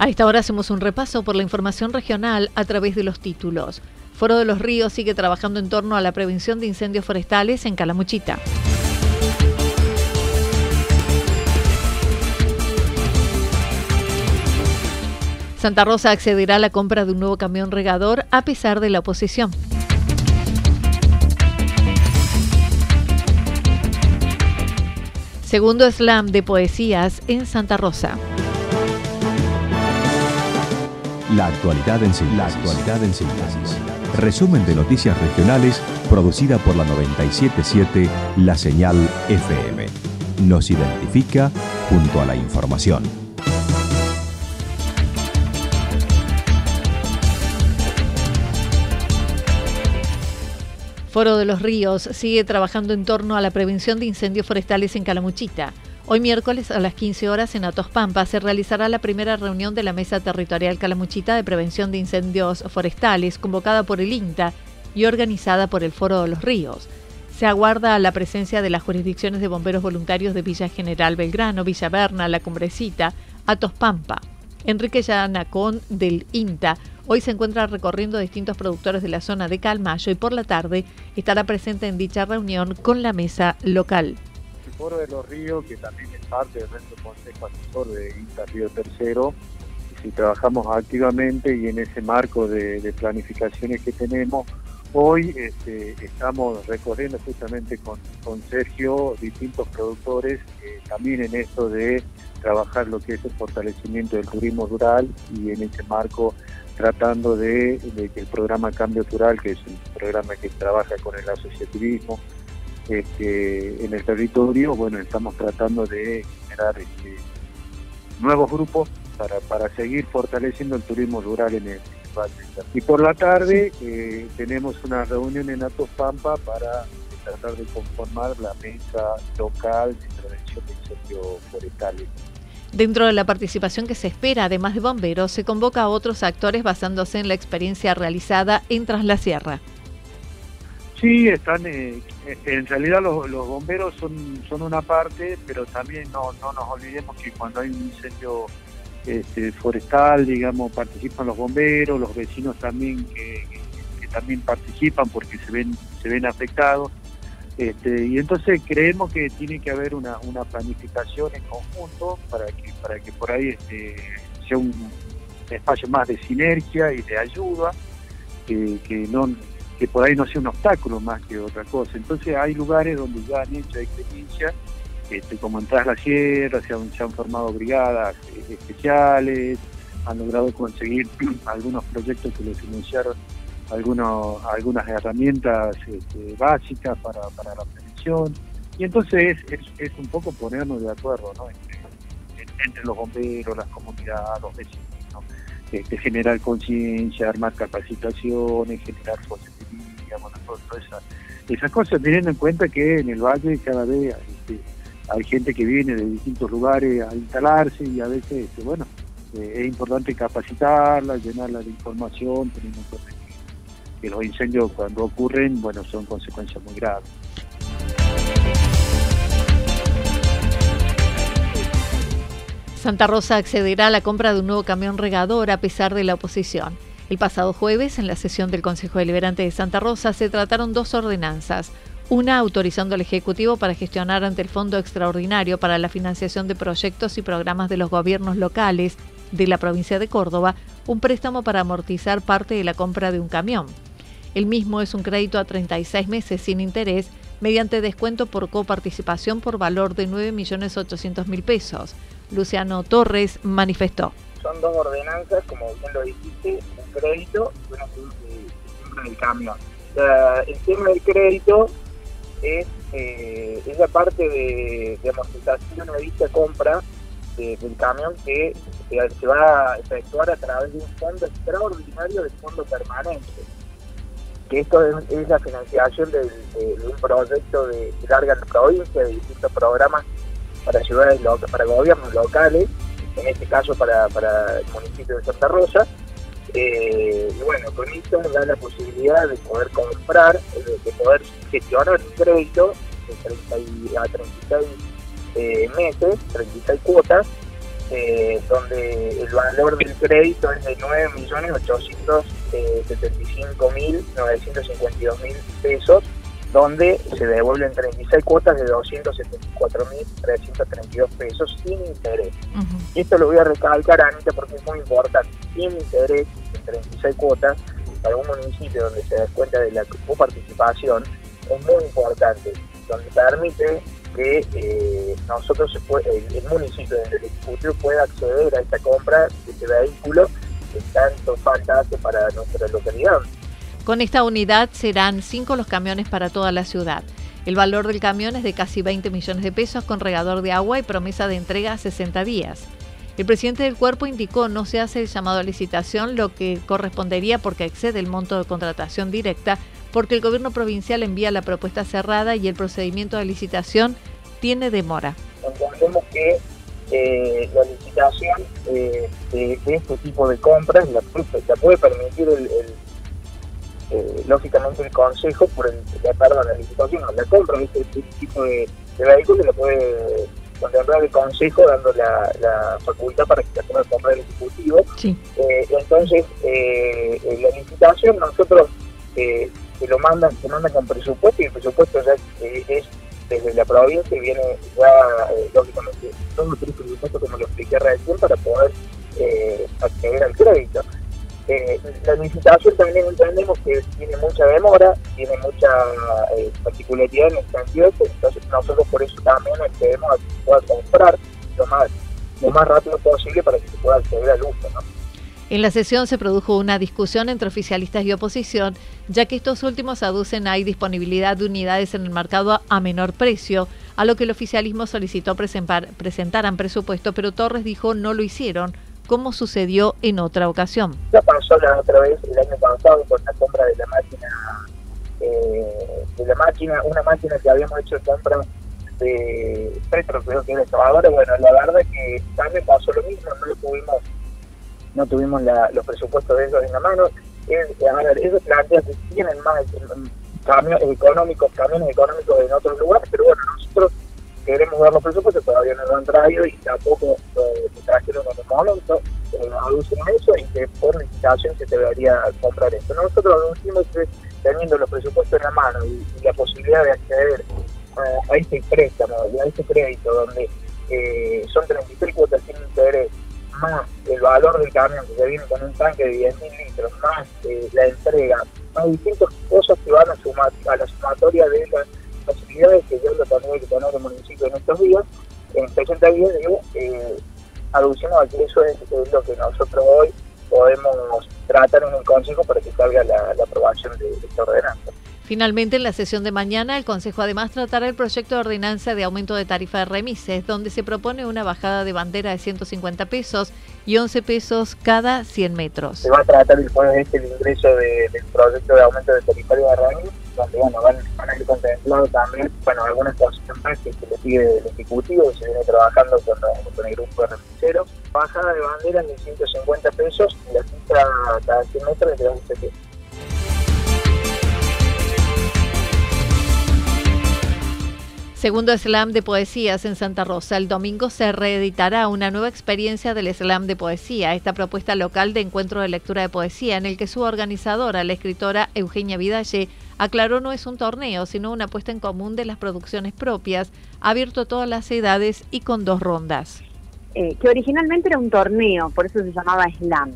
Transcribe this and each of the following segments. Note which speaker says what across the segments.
Speaker 1: A esta hora hacemos un repaso por la información regional a través de los títulos. Foro de los Ríos sigue trabajando en torno a la prevención de incendios forestales en Calamuchita. Santa Rosa accederá a la compra de un nuevo camión regador a pesar de la oposición. Segundo slam de poesías en Santa Rosa.
Speaker 2: La actualidad en síntesis. La actualidad en síntesis. Resumen de noticias regionales producida por la 977 La Señal FM. Nos identifica junto a la información.
Speaker 1: Foro de los Ríos sigue trabajando en torno a la prevención de incendios forestales en Calamuchita. Hoy miércoles a las 15 horas en Atos Pampa se realizará la primera reunión de la Mesa Territorial Calamuchita de Prevención de Incendios Forestales, convocada por el INTA y organizada por el Foro de los Ríos. Se aguarda la presencia de las jurisdicciones de bomberos voluntarios de Villa General Belgrano, Villa Berna, La Cumbrecita, Atos Pampa. Enrique Yanacón del INTA hoy se encuentra recorriendo distintos productores de la zona de Calmayo y por la tarde estará presente en dicha reunión con la mesa local.
Speaker 3: Foro de los Ríos, que también es parte del nuestro Consejo Asesor de INTA Río Tercero, si trabajamos activamente y en ese marco de, planificaciones que tenemos, hoy este, estamos recorriendo justamente con, Sergio distintos productores, eh, también en esto de trabajar lo que es el fortalecimiento del turismo rural y en ese marco tratando de, de que el programa Cambio Rural, que es un programa que trabaja con el asociativismo, este, en el territorio, bueno, estamos tratando de generar este, nuevos grupos para, para seguir fortaleciendo el turismo rural en el Valle. Y por la tarde eh, tenemos una reunión en Atos Pampa para tratar de conformar la mesa local de prevención de incendios forestales.
Speaker 1: Dentro de la participación que se espera, además de bomberos, se convoca a otros actores basándose en la experiencia realizada en Tras la Sierra.
Speaker 3: Sí, están. Eh, en realidad los, bomberos son, son una parte, pero también no, no nos olvidemos que cuando hay un incendio este, forestal, digamos, participan los bomberos, los vecinos también que, también participan porque se ven se ven afectados. Este, y entonces creemos que tiene que haber una, una planificación en conjunto para que para que por ahí este, sea un espacio más de sinergia y de ayuda que, que no que por ahí no sea un obstáculo más que otra cosa. Entonces hay lugares donde ya han hecho experiencia, este, como en Tras la Sierra, se han, formado brigadas eh, especiales, han logrado conseguir algunos proyectos que les financiaron algunos, algunas herramientas este, básicas para, la prevención. Y entonces es, un poco ponernos de acuerdo ¿no? entre, los bomberos, las comunidades, los vecinos, este, generar conciencia, armar capacitaciones, generar esas, cosas, teniendo en cuenta que en el valle cada vez este, hay gente que viene de distintos lugares a instalarse y a veces, este, bueno, eh, es importante capacitarla, llenarla de información, teniendo en cuenta que, los incendios cuando ocurren, bueno, son consecuencias muy graves.
Speaker 1: Santa Rosa accederá a la compra de un nuevo camión regador a pesar de la oposición. El pasado jueves, en la sesión del Consejo Deliberante de Santa Rosa, se trataron dos ordenanzas. Una autorizando al Ejecutivo para gestionar ante el Fondo Extraordinario para la financiación de proyectos y programas de los gobiernos locales de la provincia de Córdoba un préstamo para amortizar parte de la compra de un camión. El mismo es un crédito a 36 meses sin interés mediante descuento por coparticipación por valor de 9.800.000 pesos. Luciano Torres manifestó.
Speaker 4: Son dos ordenanzas, como bien lo dijiste, crédito y una compra del camión. el tema del crédito es, eh, la parte de, de amortización a dicha compra del camión que se va a efectuar a través de un fondo extraordinario de fondo permanente. Que esto es, la financiación de, un proyecto de, larga provincia, de distintos programas para ciudades para gobiernos locales, en este caso para, el municipio de Santa Rosa. Eh, y bueno, con esto da la posibilidad de poder comprar, de, poder gestionar un crédito de 30 a 36 eh, meses, 36 cuotas, eh, donde el valor del crédito es de 9.875.952.000 pesos, donde se devuelven 36 cuotas de 274.332 pesos sin interés. Y esto lo voy a recalcar, Anita, porque es muy importante. Sin interés, en 36 cuotas, para un municipio donde se da cuenta de la coparticipación, es muy importante, donde permite que eh, nosotros, el, municipio del Ejecutivo pueda acceder a esta compra de este vehículo que tanto falta hace para nuestra localidad.
Speaker 1: Con esta unidad serán cinco los camiones para toda la ciudad. El valor del camión es de casi 20 millones de pesos con regador de agua y promesa de entrega a 60 días. El presidente del cuerpo indicó no se hace el llamado a licitación, lo que correspondería porque excede el monto de contratación directa porque el gobierno provincial envía la propuesta cerrada y el procedimiento de licitación tiene demora.
Speaker 4: Entendemos que eh, la licitación eh, de, este tipo de compras la, puede permitir el, eh, lógicamente el consejo por el perdón, la licitación la compra de este, tipo de, vehículos la puede contemplar el consejo dando la, facultad para que se pueda comprar el ejecutivo entonces la licitación nosotros que lo mandan, se mandan con presupuesto y el presupuesto ya es desde la provincia y viene ya, eh, lógicamente, son los tres presupuestos como lo expliqué recién para poder eh, acceder al crédito. Eh, la licitación también entendemos que tiene mucha demora, tiene mucha particularidad en el sentido entonces nosotros por eso también accedemos a que se pueda comprar lo más, lo más rápido posible para que se pueda acceder al uso. ¿no?
Speaker 1: En la sesión se produjo una discusión entre oficialistas y oposición, ya que estos últimos aducen hay disponibilidad de unidades en el mercado a menor precio, a lo que el oficialismo solicitó presentar, presentaran presupuesto, pero Torres dijo no lo hicieron, como sucedió en otra ocasión.
Speaker 4: Ya pasó la otra vez el año pasado con la compra de la máquina, eh, de la máquina, una máquina que habíamos hecho compra de Petro, creo que era Bueno, la verdad que también pasó lo mismo, no lo pudimos no tuvimos los presupuestos de ellos en la mano. ellos plantean que tienen más camiones económicos, camiones económicos en otros lugares, pero bueno, nosotros queremos dar los presupuestos, todavía no lo han traído y tampoco licitación se debería comprar esto. Nosotros aducimos que teniendo los presupuestos en la mano y, la posibilidad de acceder a este préstamo a este crédito donde eh, son 33 cuotas sin interés más el valor del camión que se viene con un tanque de 10.000 litros, más eh, la entrega, más distintas cosas que van a sumar a la sumatoria de las facilidades que yo lo tendría que tener el municipio en estos días, en 60 días, digo, eh, aducimos a que eso es, lo que nosotros hoy podemos tratar en el Consejo para que salga la, aprobación de esta ordenanza.
Speaker 1: Finalmente, en la sesión de mañana, el Consejo además tratará el proyecto de ordenanza de aumento de tarifa de remises, donde se propone una bajada de bandera de 150 pesos y 11 pesos cada 100 metros.
Speaker 4: Se va a tratar después de este el ingreso del proyecto de aumento de tarifa de remises, donde bueno, van, a ir contemplados también bueno, algunas cosas que se le pide el Ejecutivo, se viene trabajando con, el grupo de remiseros. Bajada de bandera de 150 pesos y la cifra cada 100 metros de 11 pesos.
Speaker 1: Segundo Slam de Poesías en Santa Rosa. El domingo se reeditará una nueva experiencia del Slam de Poesía, esta propuesta local de encuentro de lectura de poesía, en el que su organizadora, la escritora Eugenia Vidalle, aclaró no es un torneo, sino una puesta en común de las producciones propias, abierto a todas las edades y con dos rondas.
Speaker 5: Eh, que originalmente era un torneo, por eso se llamaba Slam.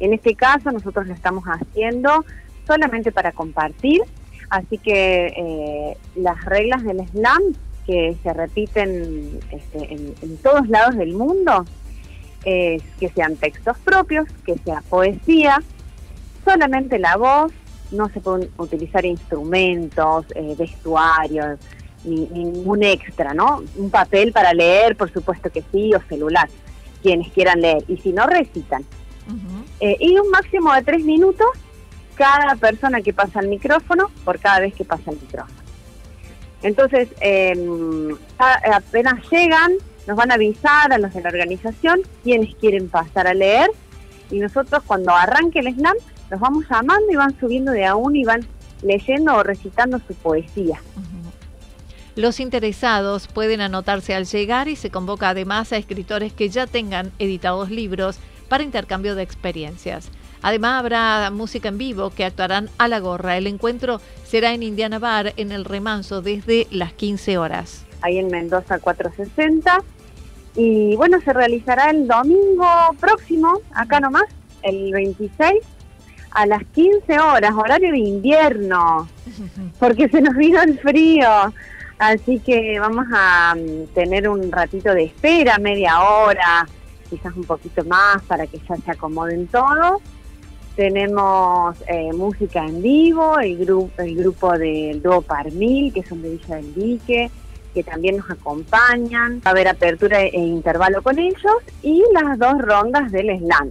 Speaker 5: En este caso nosotros lo estamos haciendo solamente para compartir Así que eh, las reglas del slam que se repiten este, en, todos lados del mundo es que sean textos propios, que sea poesía, solamente la voz, no se pueden utilizar instrumentos, eh, vestuarios, ni, ningún extra, ¿no? Un papel para leer, por supuesto que sí, o celular, quienes quieran leer, y si no, recitan. Eh, y un máximo de tres minutos cada persona que pasa el micrófono por cada vez que pasa el micrófono. Entonces, em, apenas llegan, nos van a avisar a los de la organización quienes quieren pasar a leer y nosotros cuando arranque el slam los vamos llamando y van subiendo de a uno y van leyendo o recitando su poesía.
Speaker 1: Los interesados pueden anotarse al llegar y se convoca además a escritores que ya tengan editados libros para intercambio de experiencias. Además habrá música en vivo que actuarán a la gorra. El encuentro será en Indiana Bar, en el Remanso, desde las 15 horas.
Speaker 5: Ahí en Mendoza 460. Y bueno, se realizará el domingo próximo, acá nomás, el 26, a las 15 horas, horario de invierno, porque se nos vino el frío. Así que vamos a mm, tener un ratito de espera, media hora, quizás un poquito más para que ya se acomoden todos. Tenemos eh, música en vivo, el, grupo el grupo del dúo Parmil, que son de Villa del Dique, que también nos acompañan. Va a haber apertura e intervalo con ellos y las dos rondas del slam.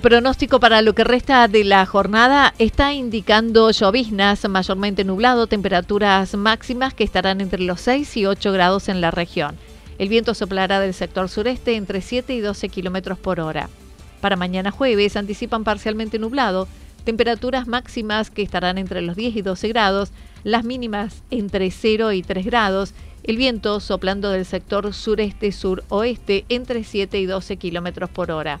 Speaker 1: Pronóstico para lo que resta de la jornada está indicando lloviznas, mayormente nublado, temperaturas máximas que estarán entre los 6 y 8 grados en la región. El viento soplará del sector sureste entre 7 y 12 kilómetros por hora. Para mañana jueves anticipan parcialmente nublado, temperaturas máximas que estarán entre los 10 y 12 grados, las mínimas entre 0 y 3 grados, el viento soplando del sector sureste-suroeste entre 7 y 12 kilómetros por hora.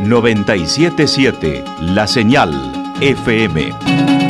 Speaker 2: 977 La Señal FM.